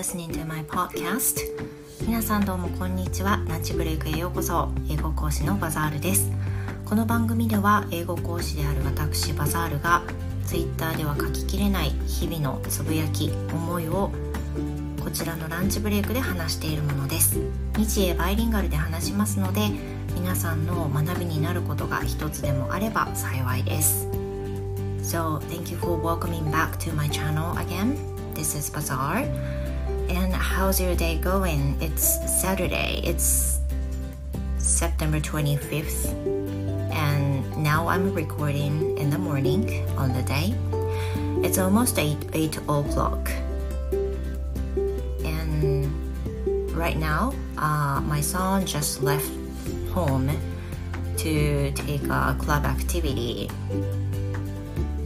listening to my podcast. 皆さんどうもこんにちは。ランチブレイクへようこそ。英語講師のバザールです。この番組では英語講師である私バザールが Twitter では書ききれない日々のつぶやき思いをこちらのランチブレイクで話しているものです。日英バイリンガルで話しますので皆さんの学びになることが一つでもあれば幸いです。So thank you for welcoming back to my channel again. This is Bazaar. And how's your day going? It's Saturday. It's September 25th and now I'm recording in the morning on the day. It's almost 8, 8 o'clock. And right now uh, my son just left home to take a club activity.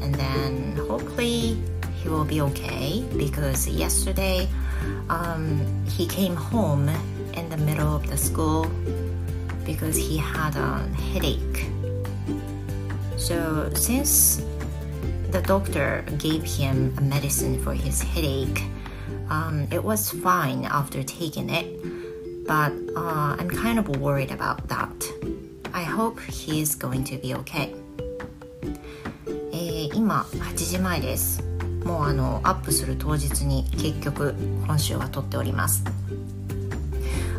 And then hopefully he will be okay because yesterday um, he came home in the middle of the school because he had a headache so since the doctor gave him a medicine for his headache um, it was fine after taking it but uh, I'm kind of worried about that. I hope he's going to be okay. えー、今8時前です。 もうあのアップする当日に結局今週は撮っております。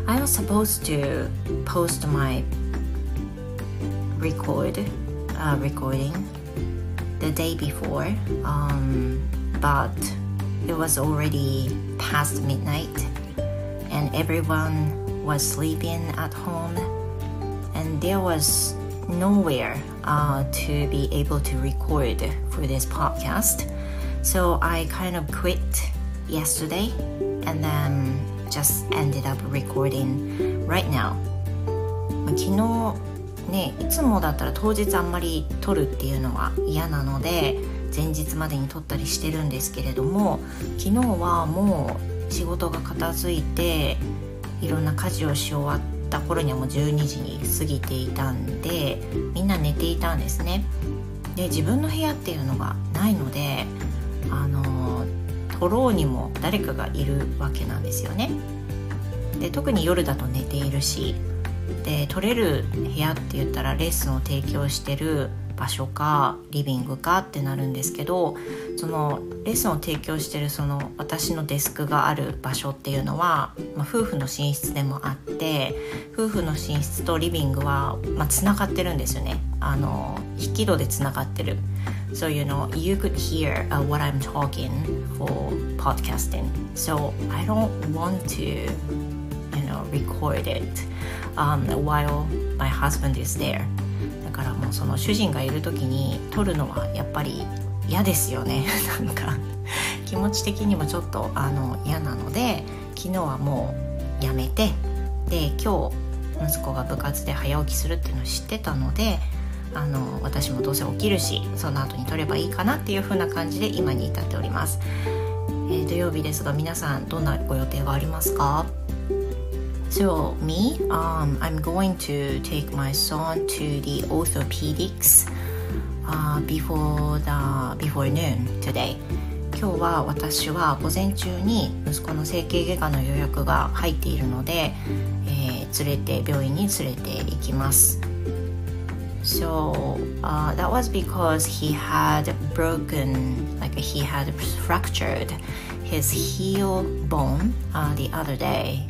I was supposed to post my record uh, recording the day before, um, but it was already past midnight and everyone was sleeping at home and there was nowhere uh, to be able to record for this podcast So i kind of quit yesterday and then just ended up recording right now. 昨日ねいつもだったら当日あんまり撮るっていうのは嫌なので前日までに撮ったりしてるんですけれども昨日はもう仕事が片付いていろんな家事をし終わった頃にはもう12時に過ぎていたんでみんな寝ていたんですね。で自分の部屋っていうのがないのであの撮ろうにも誰かがいるわけなんですよね。で特に夜だと寝ているしで撮れる部屋って言ったらレッスンを提供してる場所かリビングかってなるんですけどそのレッスンを提供してるその私のデスクがある場所っていうのは、まあ、夫婦の寝室でもあって夫婦の寝室とリビングは、まあ、つながってるんですよね。あの引き戸でつながってる。So you know you could hear、uh, what I'm talking for podcasting so I don't want to you know record it um, while my husband is there だからもうその主人がいる時に撮るのはやっぱり嫌ですよねなんか気持ち的にもちょっとあの嫌なので昨日はもうやめてで今日息子が部活で早起きするっていうのを知ってたのであの私もどうせ起きるしその後に撮ればいいかなっていう風な感じで今に至っております、えー、土曜日ですが皆さんどんなご予定がありますか？So me, um, I'm going to take my son to the orthopedics uh, before the before noon today. 今日は私は午前中に息子の整形外科の予約が入っているので、えー、連れて病院に連れて行きます。So uh, that was because he had broken, like he had fractured his heel bone uh, the other day.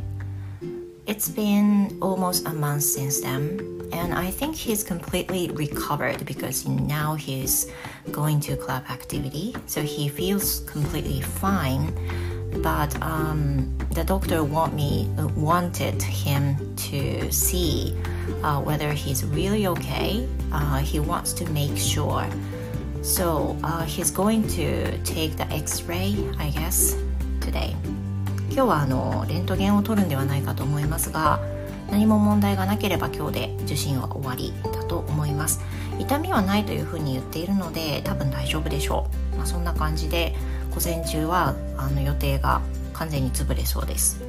It's been almost a month since then, and I think he's completely recovered because now he's going to club activity, so he feels completely fine. But um, the doctor want me wanted him to see uh, whether he's really okay. Uh, he wants to make sure. So uh, he's going to take the X-ray, I guess, today. 今日はあのレントゲンを取るんではないかと思いますが何も問題がなければ今日で受診は終わりだと思います痛みはないというふうに言っているので多分大丈夫でしょう、まあ、そんな感じで午前中はあの予定が完全に潰れそうです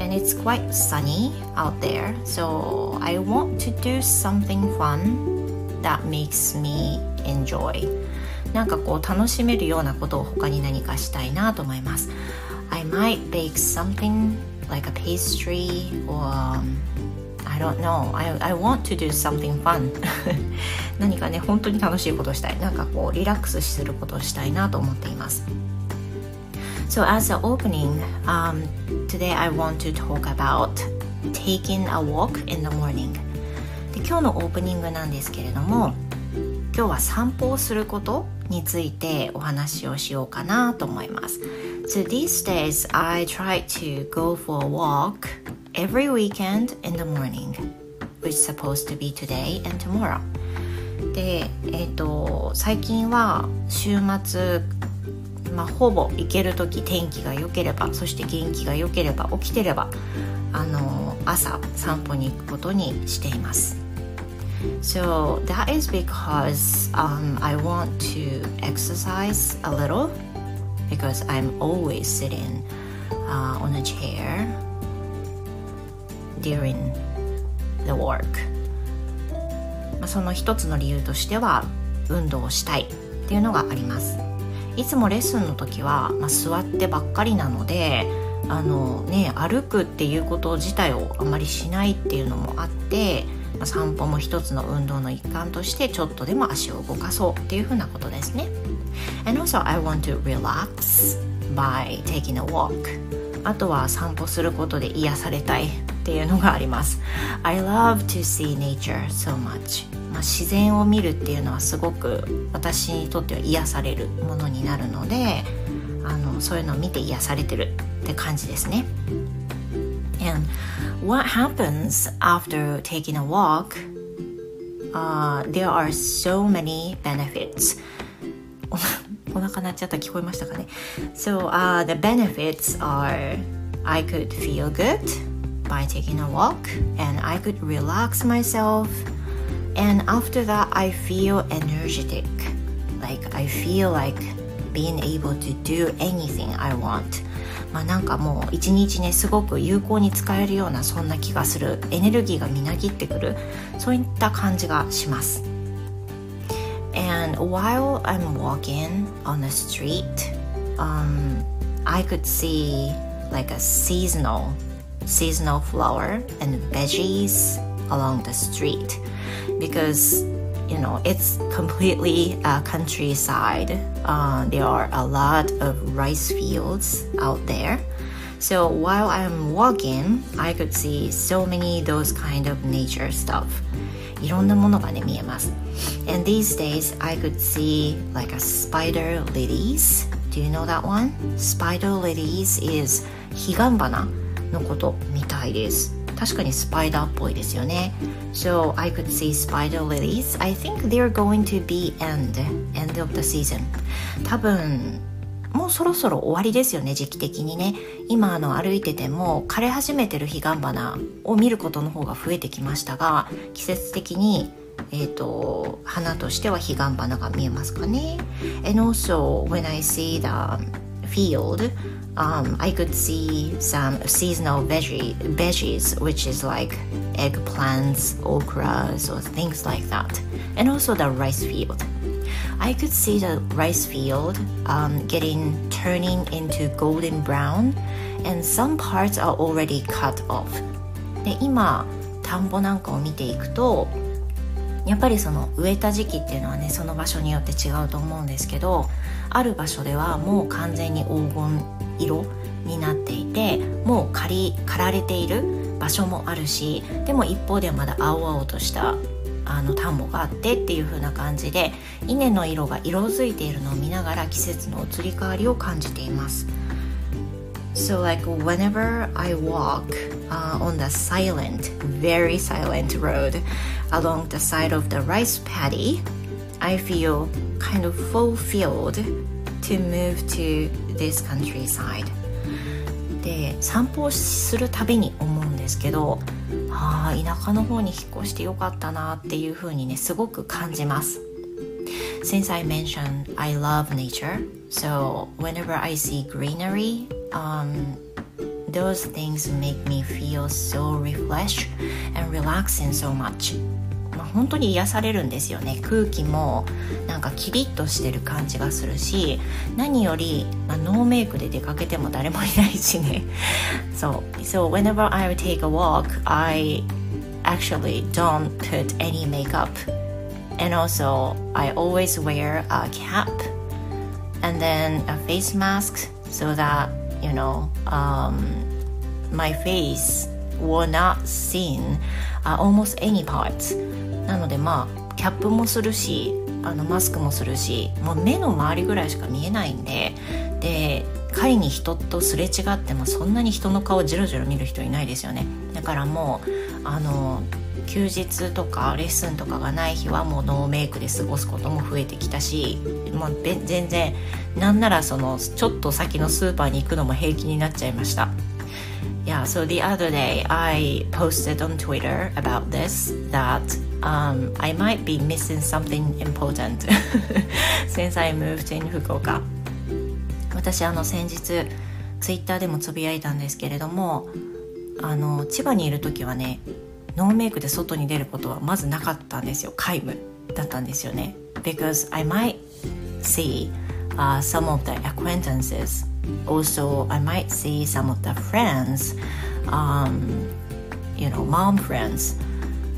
And it's quite sunny out there so I want to do something fun that makes me enjoy なんかこう楽しめるようなことを他に何かしたいなと思います I might bake something like a pastry or um, I don't know I, I want to do something fun 何かね本当に楽しいことをしたいなんかこうリラックスすることをしたいなと思っています So as an opening um, today I want to talk about taking a walk in the morning で今日のオープニングなんですけれども今日は散歩をすることについてお話をしようかなと思います。So these days I try to go for a walk every weekend in the morning, which is supposed to be today and tomorrow. で、えっ、ー、と最近は週末まあ、ほぼ行ける時天気が良ければそして元気が良ければ起きてればあの朝散歩に行くことにしています。So that is because um, I want to exercise a little because I'm always sitting uh, on a chair during the work まあその一つの理由としては運動をしたいっていうのがあります。いつもレッスンの時は、まあ、座ってばっかりなのであのね歩くっていうこと自体をあまりしないっていうのもあってま散歩も一つの運動の一環としてちょっとでも足を動かそうっていうふうなことですね。And also I want to relax by taking a walk あとは散歩することで癒されたい。っていうのがあります I love to see nature so much まあ、自然を見るっていうのはすごく私にとっては癒されるものになるのであのそういうのを見て癒されてるって感じですね And what happens after taking a walk? Uh, there are so many benefits お腹鳴っちゃった聞こえましたかね So、uh, the benefits are I could feel good by taking a walk and I could relax myself and after that I feel energetic like I feel like being able to do anything I want まあなんかもう一日ねすごく有効に使えるようなそんな気がするエネルギーがみなぎってくるそういった感じがします And while I'm walking on the street, um, I could see like a seasonal seasonal flower and veggies along the street because you know it's completely a countryside uh, there are a lot of rice fields out there so while i'm walking i could see so many those kind of nature stuff いろんなものがね見えます and these days I could see like a spider lilies do you know that one? spider lilies is 彼岸花 のことみたいです。確かにスパイダーっぽいですよね。So I could see spider lilies. I think they're going to be end end of the season. 多分もうそろそろ終わりですよね時期的にね。今あの歩いてても枯れ始めてる彼岸花を見ることの方が増えてきましたが季節的にえーと、花としては彼岸花が見えますかね。And also when I see the field um, I could see some seasonal veggie, veggies which is like eggplants, okras or things like that and also the rice field I could see the rice field um, getting turning into golden brown and some parts are already cut off で今田んぼなんかを見ていくとやっぱりその植えた時期っていうのはねその場所によって違うと思うんですけどある場所ではもう完全に黄金 色になっていてもう刈り刈られている場所もあるしでも一方ではまだ青々としたあの田んぼがあってっていう風な感じで稲の色が色づいているのを見ながら季節の移り変わりを感じています。So like whenever I walk uh, on the silent, very silent road along the side of the rice paddy, I feel kind of fulfilled to move to this countryside. で散歩をするたびに思うんですけどああ田舎の方に引っ越してよかったなっていう風にねすごく感じます Since I mentioned I love nature so whenever I see greenery um, those things make me feel so refreshed and relaxing so much 本当に癒されるんですよね空気もなんかキリッとしてる感じがするし何より、まあ、ノーメイクで出かけても誰もいないしねそう So whenever I take a walk I actually don't put any makeup and also I always wear a cap and then a face mask so that you know um, my face will not seen、uh, almost any parts なのでまあキャップもするしあのマスクもするしもう目の周りぐらいしか見えないんでで仮に人とすれ違ってもそんなに人の顔じろじろ見る人いないですよね。だからもうあの休日とかレッスンとかがない日はもうノーメイクで過ごすことも増えてきたしもう全然なんならそのちょっと先のスーパーに行くのも平気になっちゃいました。Yeah, so the other day I posted on Twitter about this that um, I might be missing something important since I moved in 福岡私あの先日ツイッターでもつぶやいたんですけれどもあの千葉にいる時はねノーメイクで外に出ることはまずなかったんですよ皆無だったんですよね because I might see、uh, some of the acquaintances also I might see some of the friends um, you know mom friends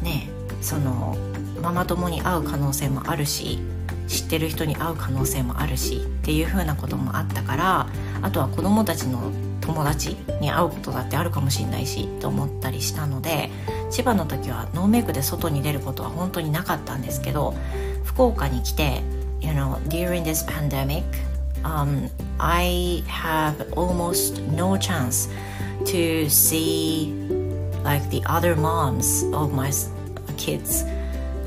ねそのママ友に会う可能性もあるし知ってる人に会う可能性もあるしっていうふうなこともあったからあとは子供たちの友達に会うことだってあるかもしれないしと思ったりしたので千葉の時はノーメイクで外に出ることは本当になかったんですけど福岡に来て you know during this pandemic um, I have almost no chance to see like the other moms of my kids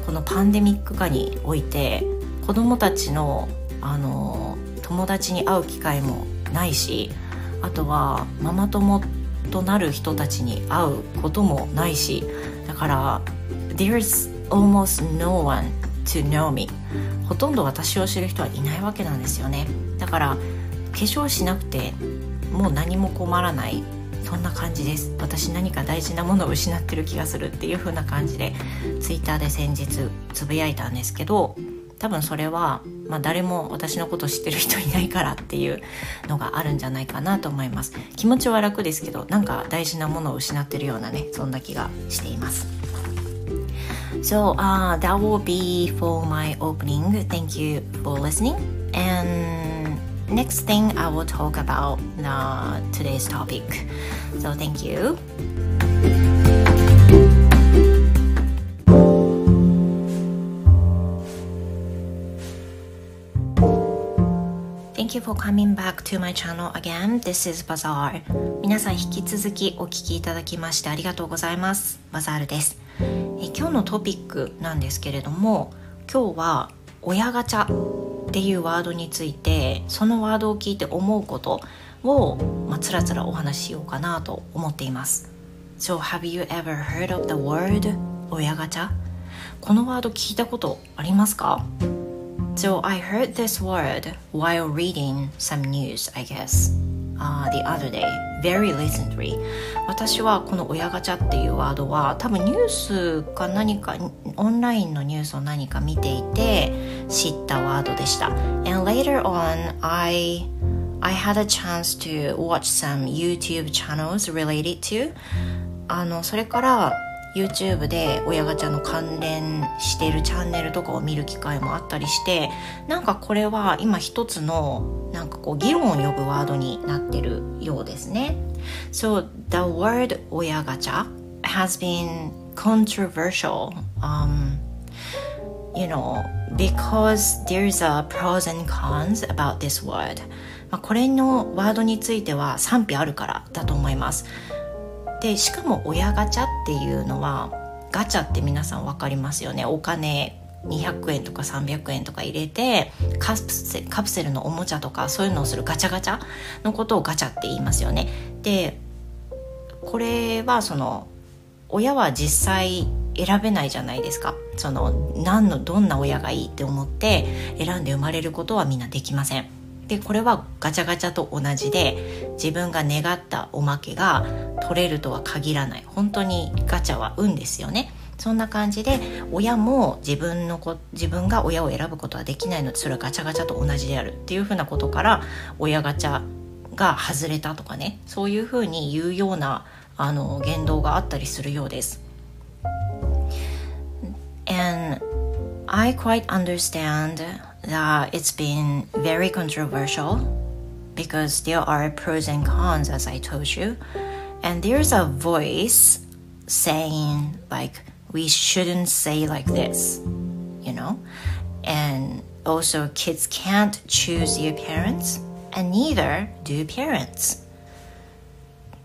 このパンデミック下において子供たちのあの友達に会う機会もないしあとはママ友となる人たちに会うこともないしだから There's almost no one to know me ほとんど私を知る人はいないわけなんですよね。だから化粧しなくてもう何も困らない。そんな感じです私何か大事なものを失ってる気がするっていう風な感じで Twitter で先日つぶやいたんですけど多分それは、まあ、誰も私のこと知ってる人いないからっていうのがあるんじゃないかなと思います気持ちは楽ですけどなんか大事なものを失ってるようなねそんな気がしています So uh, that will be for my opening. Thank you for listening. And next thing I will talk about uh, today's topic. So thank you. Thank you for coming back to my channel again. This is Bazaar. 皆さん引き続きお聞きいただきましてありがとうございます。バザールです。え今日のトピックなんですけれども、今日は親ガチャっていうワードについて、そのワードを聞いて思うことを、まあ、つらつらお話ししようかなと思っています。So have you ever heard of the word 親ガチャこのワード聞いたことありますか So I heard this word while reading some news, I guess, uh, the other day, very recently. 私はこの親ガチャっていうワードは多分ニュースか何かオンラインのニュースを何か見ていて知ったワードでした。And later on, I I had a chance to watch some YouTube channels related to あのそれから YouTube で親ガチャの関連してるチャンネルとかを見る機会もあったりしてなんかこれは今一つのなんかこう議論を呼ぶワードになってるようですね。So the word 親ガチャ has been controversial、um, you know because there's a pros and cons about this word まあこれのワードについては賛否あるからだと思います。でしかも親ガチャっていうのはガチャって皆さん分かりますよねお金200円とか300円とか入れてカプセカプセルのおもちゃとかそういうのをするガチャガチャのことをガチャって言いますよね。でこれはその親は実際選べないじゃないですかその何のどんな親がいいって思って選んで生まれることはみんなできません。でこれはガチャガチャと同じで自分が願ったおまけが取れるとは限らない。本当にガチャは運ですよね。そんな感じで親も自分のこ自分が親を選ぶことはできないのでそれはガチャガチャと同じである。っていうふうなことから親ガチャが外れたとかね。そういうふうに言うようなあの言動があったりするようです。And I quite understand that it's been very controversial because there are pros and cons, as I told you. And there's a voice saying, like, we shouldn't say like this, you know? And also, kids can't choose their parents, and neither do parents.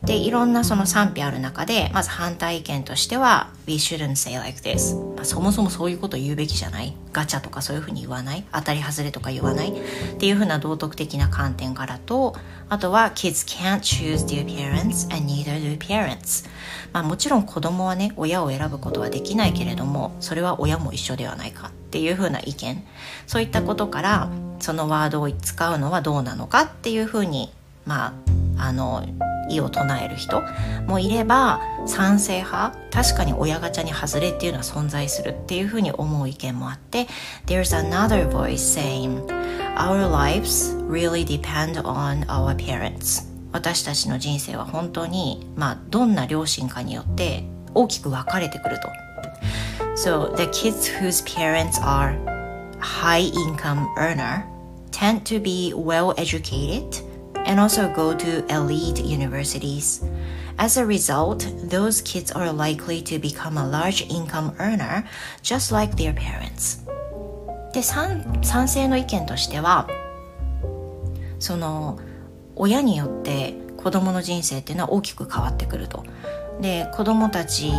でいろんなその賛否ある中でまず反対意見としては We shouldn't say like this、まあ、そもそもそういうこと言うべきじゃない？ガチャとかそういうふうに言わない？当たり外れとか言わない？っていうふうな道徳的な観点からとあとは Kids can't choose their parents and neither do parents まあもちろん子供はね親を選ぶことはできないけれどもそれは親も一緒ではないか。っていうふうな意見。そういったことからそのワードを使うのはどうなのかっていうふうにまああの異を唱える人もいれば賛成派確かに親ガチャに外れっていうのは存在するっていうふうに思う意見もあって There's another voice saying Our lives really depend on our parents 私たちの人生は本当に、まあ、どんな両親かによって大きく分かれてくると So the kids whose parents are high income earner tend to be well educated and also go to elite universities. As a result, those kids are likely to become a large income earner just like their parents. で賛成の意見としてはその親によって子供の人生っていうのは大きく変わってくると。で子供たち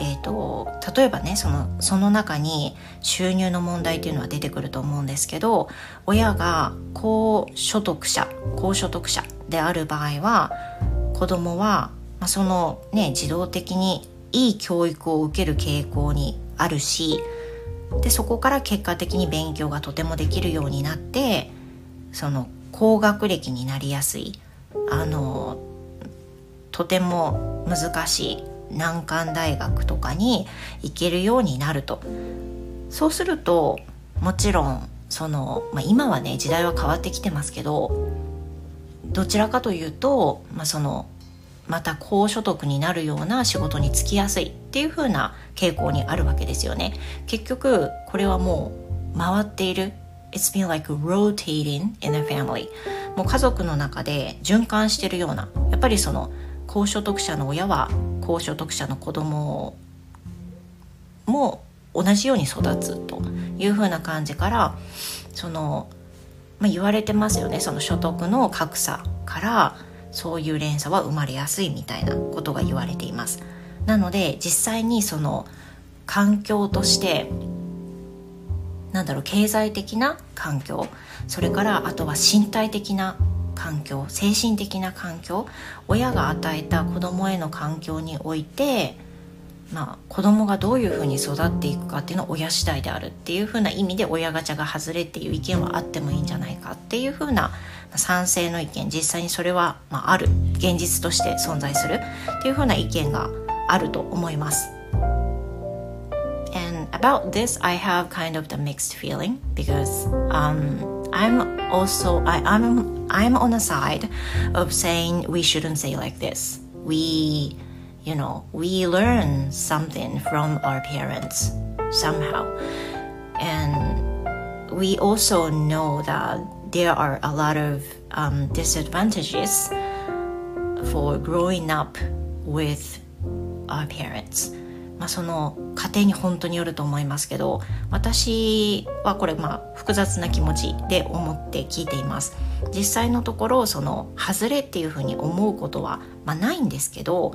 えーと、例えばねそのその中に収入の問題っていうのは出てくると思うんですけど親が高所得者高所得者である場合は子供は、まあ、そのね自動的にいい教育を受ける傾向にあるしでそこから結果的に勉強がとてもできるようになってその高学歴になりやすい。あのとても難しい。難関大学とかに行けるようになると。そうするともちろんその、まあ、今はね時代は変わってきてますけどどちらかというと、まあ、そのまた高所得になるような仕事に就きやすいっていう風な傾向にあるわけですよね。結局これはもう回っている。It's been like rotating in a family もう家族の中で循環してるようなやっぱりその高所得者の親は高所得者の子供も同じように育つというふうな感じからその、まあ、言われてますよねその所得の格差からそういう連鎖は生まれやすいみたいなことが言われています。なので実際にその環境としてなんだろう経済的な環境それからあとは身体的な環境精神的な環境親が与えた子供への環境においてまあ、子供がどういうふうに育っていくかっていうのは親次第であるっていうふうな意味で親ガチャが外れっていう意見はあってもいいんじゃないかっていうふうな賛成の意見実際にそれは、まあ、ある現実として存在するっていうふうな意見があると思います。about this, I have kind of the mixed feeling because um, I'm also I, I'm I'm on the side of saying we shouldn't say like this. We you know, we learn something from our parents somehow. And we also know that there are a lot of um, disadvantages for growing up with our parents. まあ、その家庭に本当によると思いますけど私はこれまあ複雑な気持ちで思って聞いています。実際のところその外れっていうふうに思うことは、まあ、ないんですけど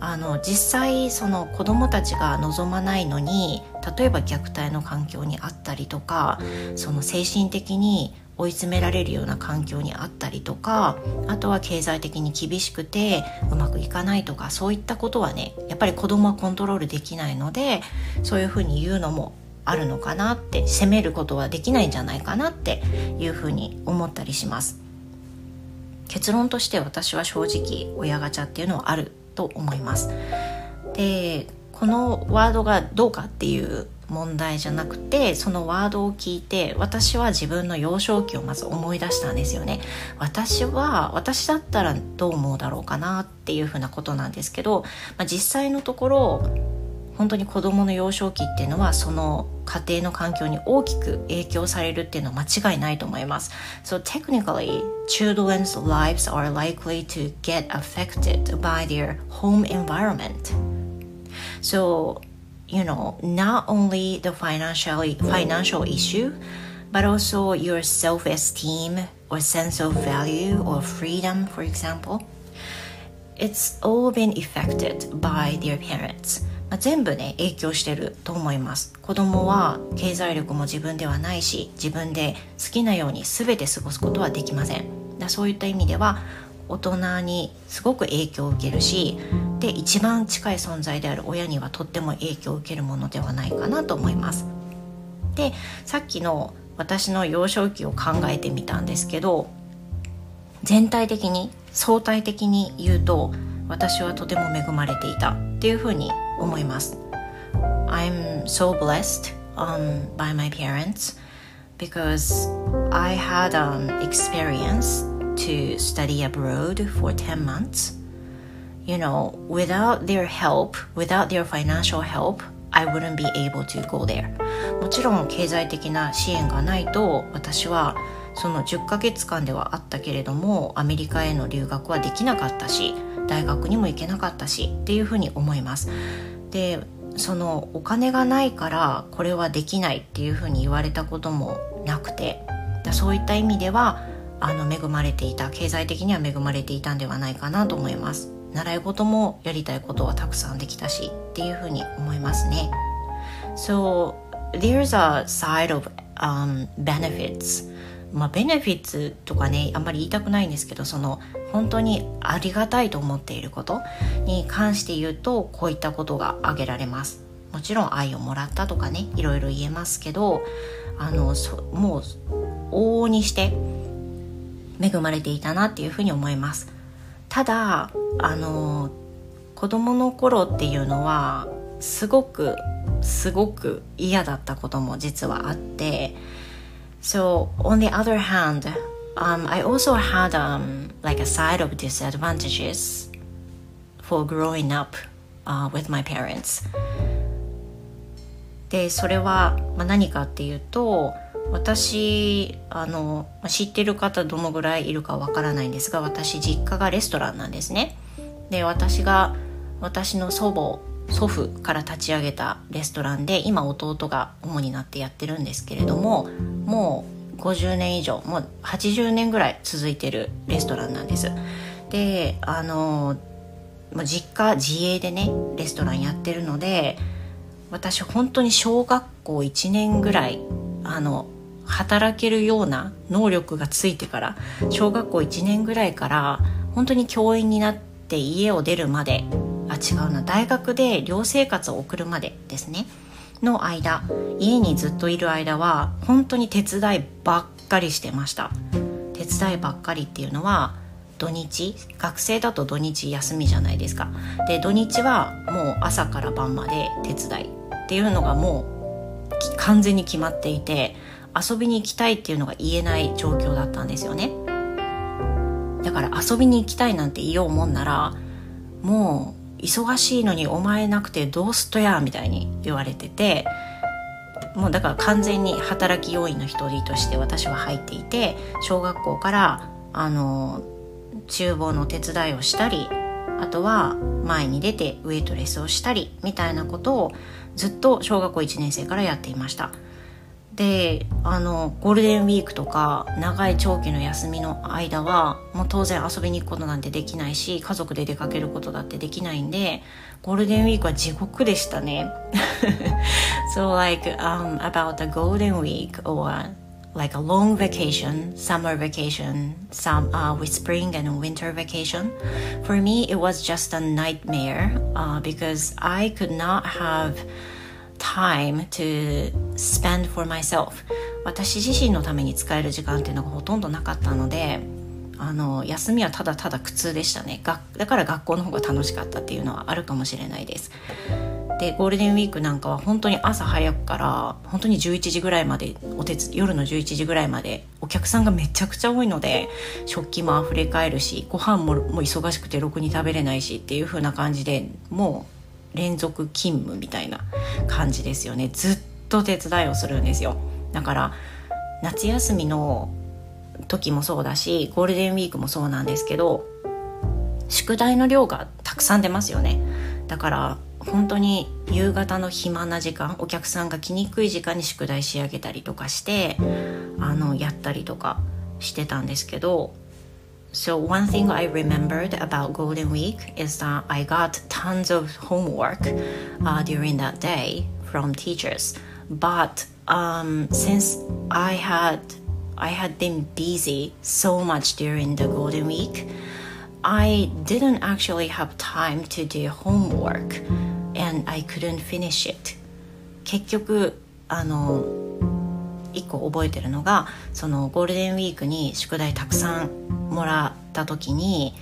あの実際その子どもたちが望まないのに例えば虐待の環境にあったりとかその精神的に追い詰められるような環境にあったりとかあとは経済的に厳しくてうまくいかないとかそういったことはねやっぱり子供はコントロールできないのでそういうふうに言うのもあるのかなって責めることはできないんじゃないかなっていうふうに思ったりします。結論として私は正直親ガチャっていうのはあると思います。でこのワードがどうかっていう問題じゃなくてそのワードを聞いて私は自分の幼少期をまず思い出したんですよね私は私だったらどう思うだろうかなっていうふうなことなんですけど、まあ、実際のところ本当に子どもの幼少期っていうのはその家庭の環境に大きく影響されるっていうのは間違いないと思います。So technically, children's lives are likely to get affected by their home environment. So you know not only the financial financial issue but also your self-esteem or sense of value or freedom for example it's all been affected by their parents まあ、全部ね影響してると思います子供は経済力も自分ではないし自分で好きなように全て過ごすことはできませんだそういった意味では大人にすごく影響を受けるしで一番近い存在である親にはとっても影響を受けるものではないかなと思います。でさっきの私の幼少期を考えてみたんですけど全体的に相対的に言うと私はとても恵まれていたっていうふうに思います。I'm so blessed um, by my parents because I had an experience to study abroad for 10 months. You know, without their help, without their financial help, I wouldn't be able to go there. もちろん経済的な支援がないと私はその10ヶ月間ではあったけれどもアメリカへの留学はできなかったし大学にも行けなかったしっていうふうに思います。でそのお金がないからこれはできないっていうふうに言われたこともなくてそういった意味ではあの恵まれていた経済的には恵まれていたんではないかなと思います。習い事もやりたいことはたくさんできたしっていうふうに思いますね。So there's a side of、um, benefits. まあベネフィッツとかねあんまり言いたくないんですけどその本当にありがたいと思っていることに関して言うとこういったことが挙げられます。もちろん愛をもらったとかねいろいろ言えますけどあのもう往々にして恵まれていたなっていうふうに思いますただあの子供の頃っていうのはすごくすごく嫌だったことも実はあって So on the other hand um, I also had um, like a side of disadvantages for growing up uh, with my parents でそれは、まあ、何かっていうと私あの知ってる方どのぐらいいるかわからないんですが私実家がレストランなんですね。で私が私の祖母祖父から立ち上げたレストランで今弟が主になってやってるんですけれどももう50年以上もう80年ぐらい続いてるレストランなんです。であの実家自営でねレストランやってるので私本当に小学校1年ぐらいあの働けるような能力がついてから小学校1年ぐらいから本当に教員になって家を出るまであ違うな大学で寮生活を送るまでですね。の間家にずっといる間は本当に手伝いばっかりしてました。手伝いばっかりっていうのは土日学生だと土日休みじゃないですか。で土日はもう朝から晩まで手伝いっていうのがもう完全に決まっていて遊びに行きたいっていうのが言えない状況だったんですよねだから遊びに行きたいなんて言おうもんならもう忙しいのにお前なくてどうすっとやみたいに言われててもうだから完全に働き要員の一人として私は入っていて小学校からあの厨房の手伝いをしたりあとは前に出てウェイトレスをしたりみたいなことをずっと小学校1年生からやっていました。であのゴールデンウィークとか長い長期の休みの間はもう当然遊びに行くことなんてできないし家族で出かけることだってできないんでゴールデンウィークは地獄でしたね So like、um, about the golden week or like a long vacation summer vacation some uh, with spring and winter vacation for me it was just a nightmare uh, because I could not have time to spend for myself. 私自身のために使える時間っていうのがほとんどなかったのであの休みはただただ苦痛でしたね。がだから学校の方が楽しかったっていうのはあるかもしれないです。でゴールデンウィークなんかは本当に朝早くから本当に11時ぐらいまでお手夜の11時ぐらいまでお客さんがめちゃくちゃ多いので食器もあふれ返るしご飯もも忙しくてろくに食べれないしっていう風な感じでもう連続勤務みたいな感じですよね。ずっと手伝いをするんですよ。だから夏休みの時もそうだしゴールデンウィークもそうなんですけど宿題の量がたくさん出ますよね。だから本当に夕方の暇な時間お客さんが来にくい時間に宿題仕上げたりとかしてあのやったりとかしてたんですけど So one thing I remembered about Golden Week is that I got tons of homework uh, during that day from teachers. But um, since I had I had been busy so much during the Golden Week, I didn't actually have time to do homework and I couldn't finish it 結局あの 一個覚えてるのがそのゴールデンウィークに宿題たくさんもらった時に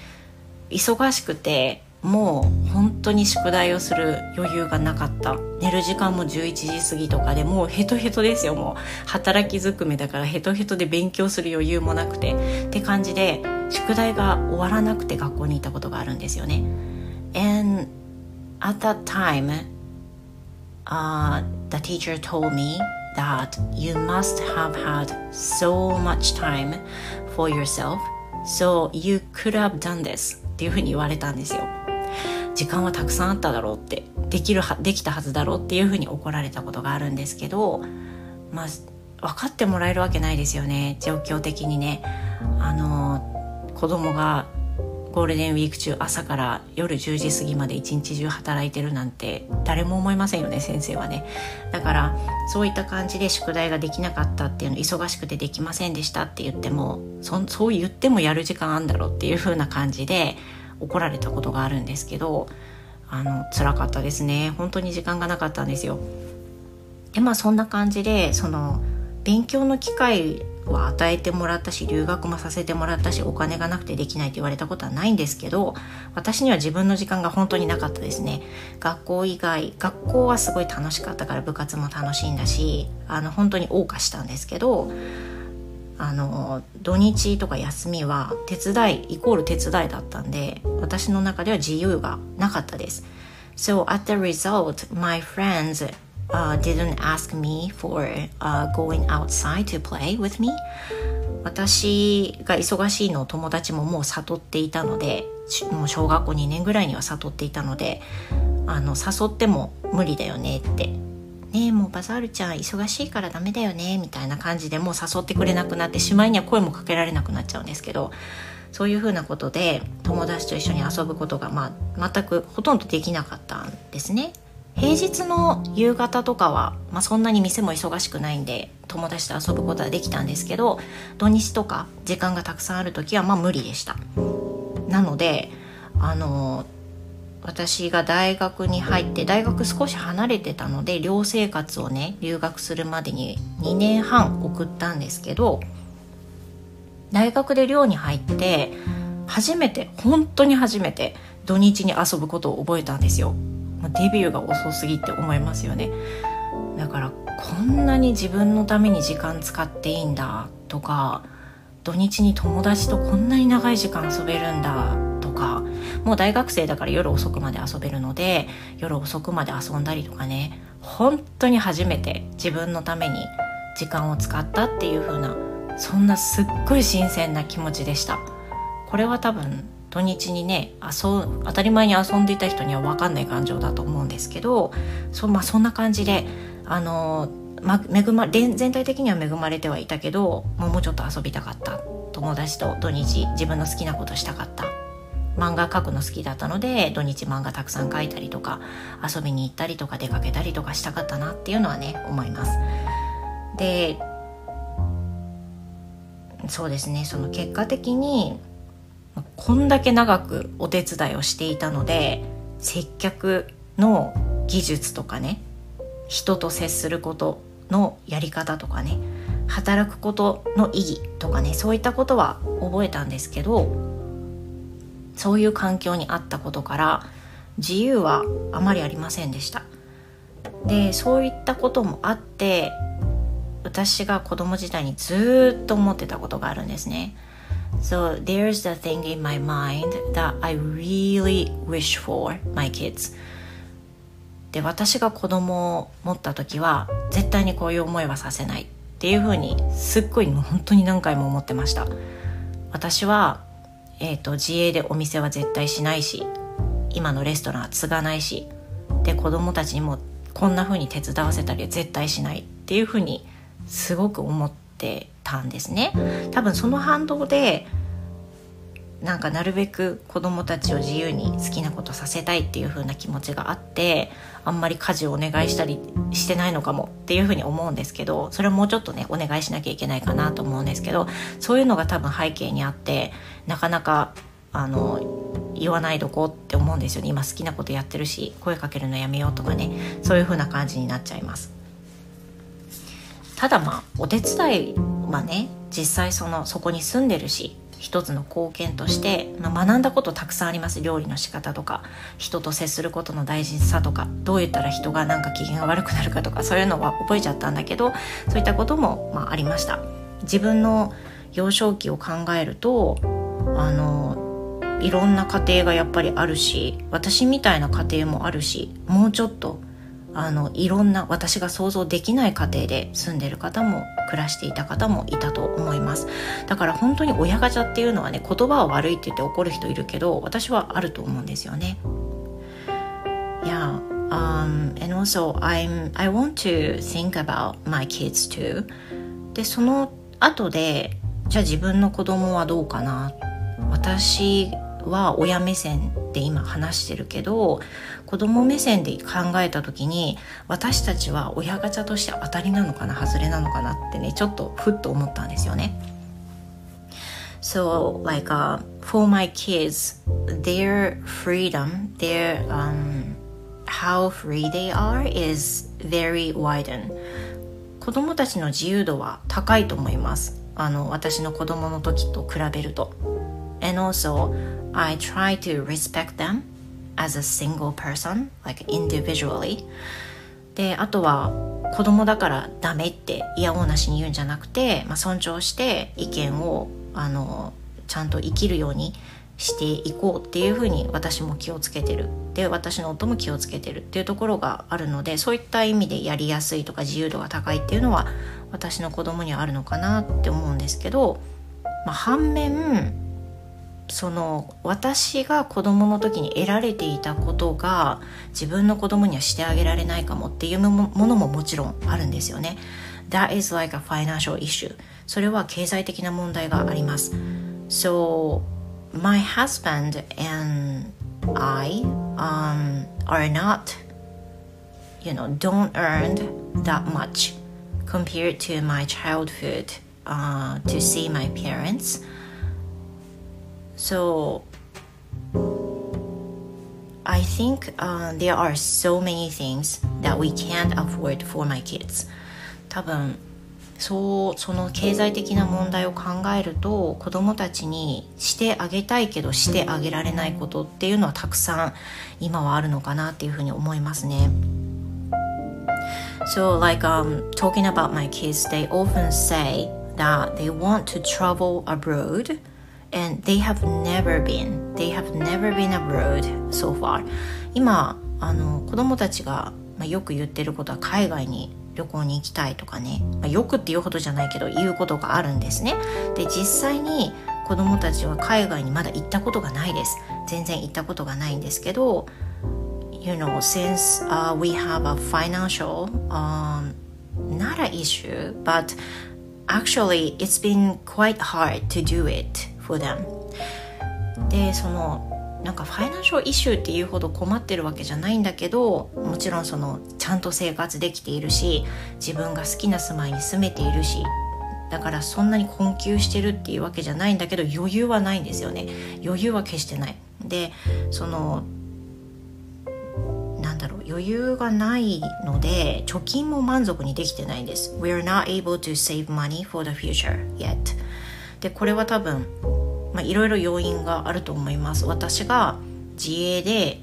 忙しくてもう本当に宿題をする余裕がなかった。寝る時間も11時過ぎとかでもうヘトヘトですよ。もう働きずくめだからヘトヘトで勉強する余裕もなくて。って感じで宿題が終わらなくて学校に行ったことがあるんですよね。And at that time uh, the teacher told me that you must have had so much time for yourself. So you could have done this っていうふうに言われたんですよ。時間はたくさんあっただろうってできるはできたはずだろうっていうふうに怒られたことがあるんですけどまあ分かってもらえるわけないですよね。状況的にね。あの子供がゴールデンウィーク中朝から夜10時過ぎまで一日中働いてるなんて誰も思いませんよね先生はね。だからそういった感じで宿題ができなかったっていうの忙しくてできませんでしたって言ってもそそう言ってもやる時間あんだろうっていう風な感じで怒られたことがあるんですけどあの辛かったですね。本当に時間がなかったんですよ。でまあそんな感じでその勉強の機会は与えてもらったし留学もさせてもらったしお金がなくてできないって言われたことはないんですけど私には自分の時間が本当になかったですね。学校以外学校はすごい楽しかったから部活も楽しいんだしあの本当に謳歌したんですけどあの土日とか休みは手伝いイコール手伝いだったんで私の中では自由がなかったです。So at the result my friends uh, didn't ask me for uh, going outside to play with me 私が忙しいのを友達ももう悟っていたのでもう小学校2年ぐらいには悟っていたのであの誘っても無理だよねってねもうバザールちゃん忙しいからダメだよねみたいな感じでもう誘ってくれなくなってしまいには声もかけられなくなっちゃうんですけどそういうふうなことで友達と一緒に遊ぶことが、まあ、全くほとんどできなかったんですね。平日の夕方とかは、まあ、そんなに店も忙しくないんで友達と遊ぶことはできたんですけど土日とか時間がたくさんある時はまあ無理でした。なのであの私が大学に入って大学少し離れてたので寮生活をね留学するまでに2年半送ったんですけど大学で寮に入って初めて本当に初めて土日に遊ぶことを覚えたんですよ。デビューが遅すぎって思いますよね。だからこんなに自分のために時間使っていいんだとか土日に友達とこんなに長い時間遊べるんだとかもう大学生だから夜遅くまで遊べるので夜遅くまで遊んだりとかね本当に初めて自分のために時間を使ったっていう風なそんなすっごい新鮮な気持ちでした。これは多分土日にね遊当たり前に遊んでいた人には分かんない感情だと思うんですけどそ,、まあ、そんな感じであのま、恵ま全体的には恵まれてはいたけどもうちょっと遊びたかった。友達と土日自分の好きなことしたかった。漫画描くの好きだったので土日漫画たくさん描いたりとか遊びに行ったりとか出かけたりとかしたかったなっていうのはね思います。でそうですねその結果的にこんだけ長くお手伝いをしていたので接客の技術とかね人と接することのやり方とかね働くことの意義とかねそういったことは覚えたんですけどそういう環境にあったことから自由はあまりありませんでしたでそういったこともあって私が子供時代にずっと思ってたことがあるんですね。So there's the thing in my mind that I really wish for my kids. で私が子供を持った時は絶対にこういう思いはさせないっていうふうにすっごい本当に何回も思ってました私は、えーと、自営でお店は絶対しないし今のレストランは継がないしで子供たちにもこんなふうに手伝わせたりは絶対しないっていうふうにすごく思っててたんですね。多分その反動でなんかなるべく子どもたちを自由に好きなことさせたいっていう風な気持ちがあってあんまり家事をお願いしたりしてないのかもっていう風に思うんですけどそれはもうちょっとねお願いしなきゃいけないかなと思うんですけどそういうのが多分背景にあってなかなかあの言わないどこって思うんですよね。今好きなことやってるし声かけるのやめようとかねそういう風な感じになっちゃいます。ただまあお手伝いはね実際そのそこに住んでるし一つの貢献として、まあ、学んだことたくさんあります。料理の仕方とか人と接することの大事さとかどう言ったら人がなんか機嫌が悪くなるかとかそういうのは覚えちゃったんだけどそういったことも、まあ、ありました。自分の幼少期を考えるとあのいろんな家庭がやっぱりあるし私みたいな家庭もあるしもうちょっとあのいろんな私が想像できない家庭で住んでる方も暮らしていた方もいたと思います。だから本当に親ガチャっていうのはね言葉は悪いって言って怒る人いるけど私はあると思うんですよね。Yeah um, and also I'm I want to think about my kids too. でその後でじゃあ自分の子供はどうかな？私は親目線で今話してるけど子供目線で考えた時に私たちは親ガチャとして当たりなのかな外れなのかなってねちょっとふっと思ったんですよね。So like、uh, for my kids their freedom their um, how free they are is very widened. 子供たちの自由度は高いと思いますあの私の子供の時と比べると and also I try to respect them as a single person, like individually. で、あとは子供だからダメって嫌おうなしに言うんじゃなくて、まあ、尊重して意見をあのちゃんと生きるようにしていこうっていうふうに私も気をつけてるで私の夫も気をつけてるっていうところがあるのでそういった意味でやりやすいとか自由度が高いっていうのは私の子供にはあるのかなって思うんですけど、まあ、反面その私が子供の時に得られていたことが自分の子供にはしてあげられないかもっていうものももちろんあるんですよね。That is like a financial issue. それは経済的な問題があります。So, my husband and I um, are not, you know, don't earn that much compared to my childhood uh, to see my parents. So I think uh, there are so many things that we can't afford for my kids. 多分そうその経済的な問題を考えると子供たちにしてあげたいけどしてあげられないことっていうのはたくさん今はあるのかなっていうふうに思いますね。So like um, talking about my kids, they often say that they want to travel abroad and they have never been they have never been abroad so far 今あの子供たちが、まあ、よく言ってることは海外に旅行に行きたいとかね、まあ、よくっていうほどじゃないけど言うことがあるんですねで実際に子供たちは海外にまだ行ったことがないです全然行ったことがないんですけど you know since、uh, we have a financial、um, not an issue but actually it's been quite hard to do it for them. でそのなんかファイナンシャルイシューっていうほど困ってるわけじゃないんだけどもちろんそのちゃんと生活できているし自分が好きな住まいに住めているしだからそんなに困窮してるっていうわけじゃないんだけど余裕はないんですよね。余裕は決してない。でそのなんだろう余裕がないので貯金も満足にできてないんです。We're not able to save money for the future yet. でこれは多分いろいろ要因があると思います。私が自営で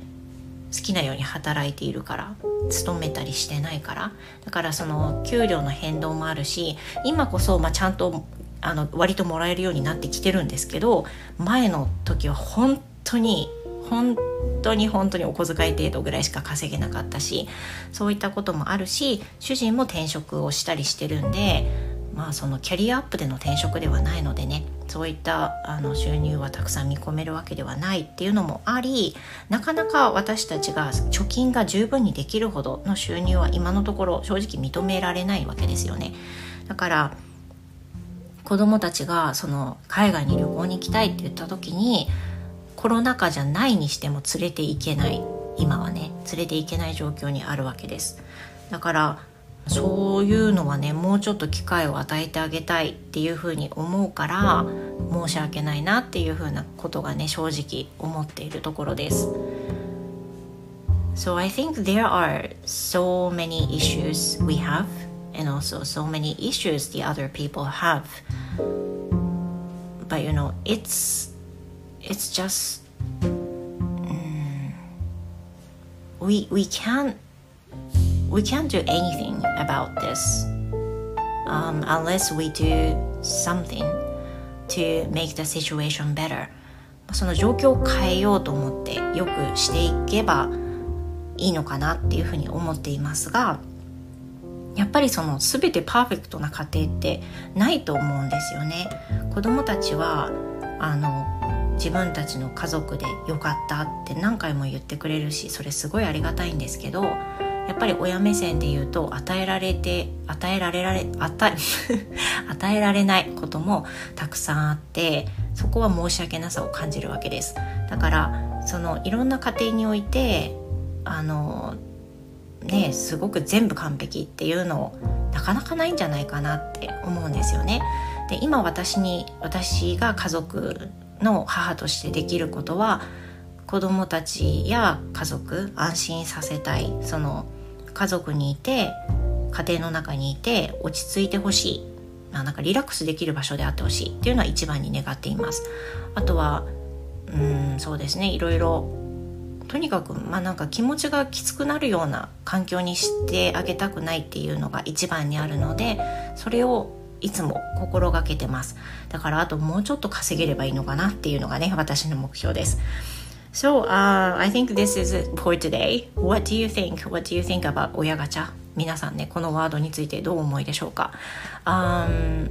好きなように働いているから勤めたりしてないから。だからその給料の変動もあるし今こそまあちゃんとあの割ともらえるようになってきてるんですけど前の時は本当に本当に本当にお小遣い程度ぐらいしか稼げなかったしそういったこともあるし主人も転職をしたりしてるんでまあそのキャリアアップでの転職ではないのでねそういったあの収入はたくさん見込めるわけではないっていうのもありなかなか私たちが貯金が十分にできるほどの収入は今のところ正直認められないわけですよね。だから子供たちがその海外に旅行に行きたいって言った時にコロナ禍じゃないにしても連れて行けない今はね連れて行けない状況にあるわけですだからそういうのはねもうちょっと機会を与えてあげたいっていうふうに思うから申し訳ないなっていうふうなことがね正直思っているところです。So I think there are so many issues we have and also so many issues the other people have. But you know, it's it's just um, we we can't we can't do anything about this um, unless we do something to make the situation better. その状況を変えようと思ってよくしていけばいいのかなっていうふうに思っていますがやっぱりその全てパーフェクトな家庭ってないと思うんですよね。子供たちはあの自分たちの家族でよかったって何回も言ってくれるしそれすごいありがたいんですけどやっぱり親目線で言うと与えられて与えられられ与え 与えられないこともたくさんあってそこは申し訳なさを感じるわけですだからそのいろんな家庭においてあのねすごく全部完璧っていうのなかなかないんじゃないかなって思うんですよね。で今私に私が家族の母としてできることは子供たちや家族安心させたいその家族にいて家庭の中にいて落ち着いてほしいなんかリラックスできる場所であってほしいっていうのは一番に願っています。あとはうんそうですねいろいろとにかくまあなんか気持ちがきつくなるような環境にしてあげたくないっていうのが一番にあるのでそれをいつも心がけてます。だからあともうちょっと稼げればいいのかなっていうのがね私の目標です。So、uh, I think this is it for today. What do you think? What do you think about 親ガチャ皆さんね、このワードについてどう思いでしょうか、um,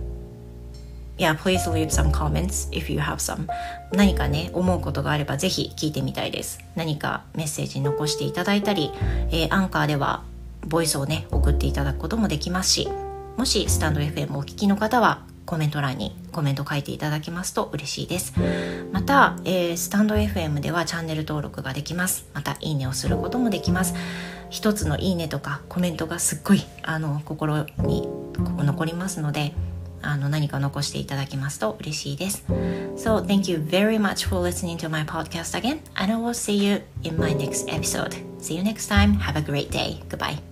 Yeah, please leave some comments if you have some. 何かね、思うことがあればぜひ聞いてみたいです。何かメッセージ残していただいたり、えー、アンカーではボイスをね、送っていただくこともできますし、もしスタンド FM をお聞きの方はコメント欄にコメント書いていただけますと嬉しいですまた、えー、スタンド FM ではチャンネル登録ができますまたいいねをすることもできます一つのいいねとかコメントがすっごいあの心に残りますのであの何か残していただけますと嬉しいです。So thank you very much for listening to my podcast again and I will see you in my next episode. See you next time. Have a great day. Goodbye.